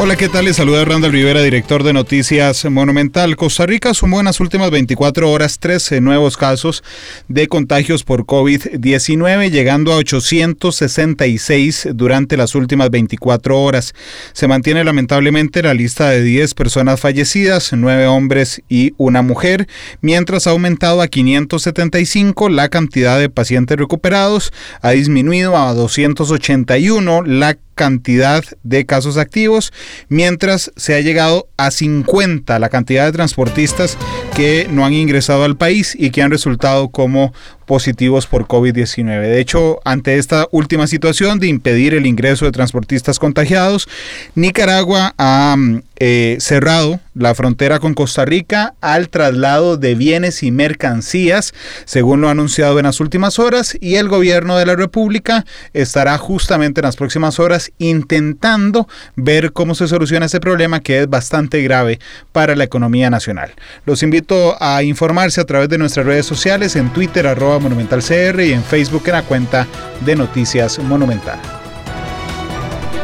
Hola, ¿qué tal? Les saluda Randall Rivera, director de Noticias Monumental. Costa Rica sumó en las últimas 24 horas 13 nuevos casos de contagios por COVID-19, llegando a 866 durante las últimas 24 horas. Se mantiene lamentablemente la lista de 10 personas fallecidas, 9 hombres y una mujer, mientras ha aumentado a 575 la cantidad de pacientes recuperados, ha disminuido a 281 la cantidad de casos activos, mientras se ha llegado a 50 la cantidad de transportistas que no han ingresado al país y que han resultado como positivos por COVID-19. De hecho, ante esta última situación de impedir el ingreso de transportistas contagiados, Nicaragua ha mm, eh, cerrado la frontera con Costa Rica al traslado de bienes y mercancías, según lo ha anunciado en las últimas horas, y el gobierno de la República estará justamente en las próximas horas intentando ver cómo se soluciona ese problema que es bastante grave para la economía nacional. Los invito a informarse a través de nuestras redes sociales en Twitter, Monumental CR y en Facebook en la cuenta de Noticias Monumental.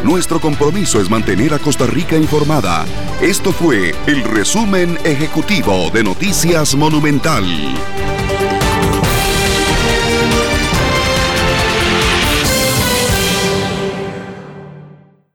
Nuestro compromiso es mantener a Costa Rica informada. Esto fue el resumen ejecutivo de Noticias Monumental.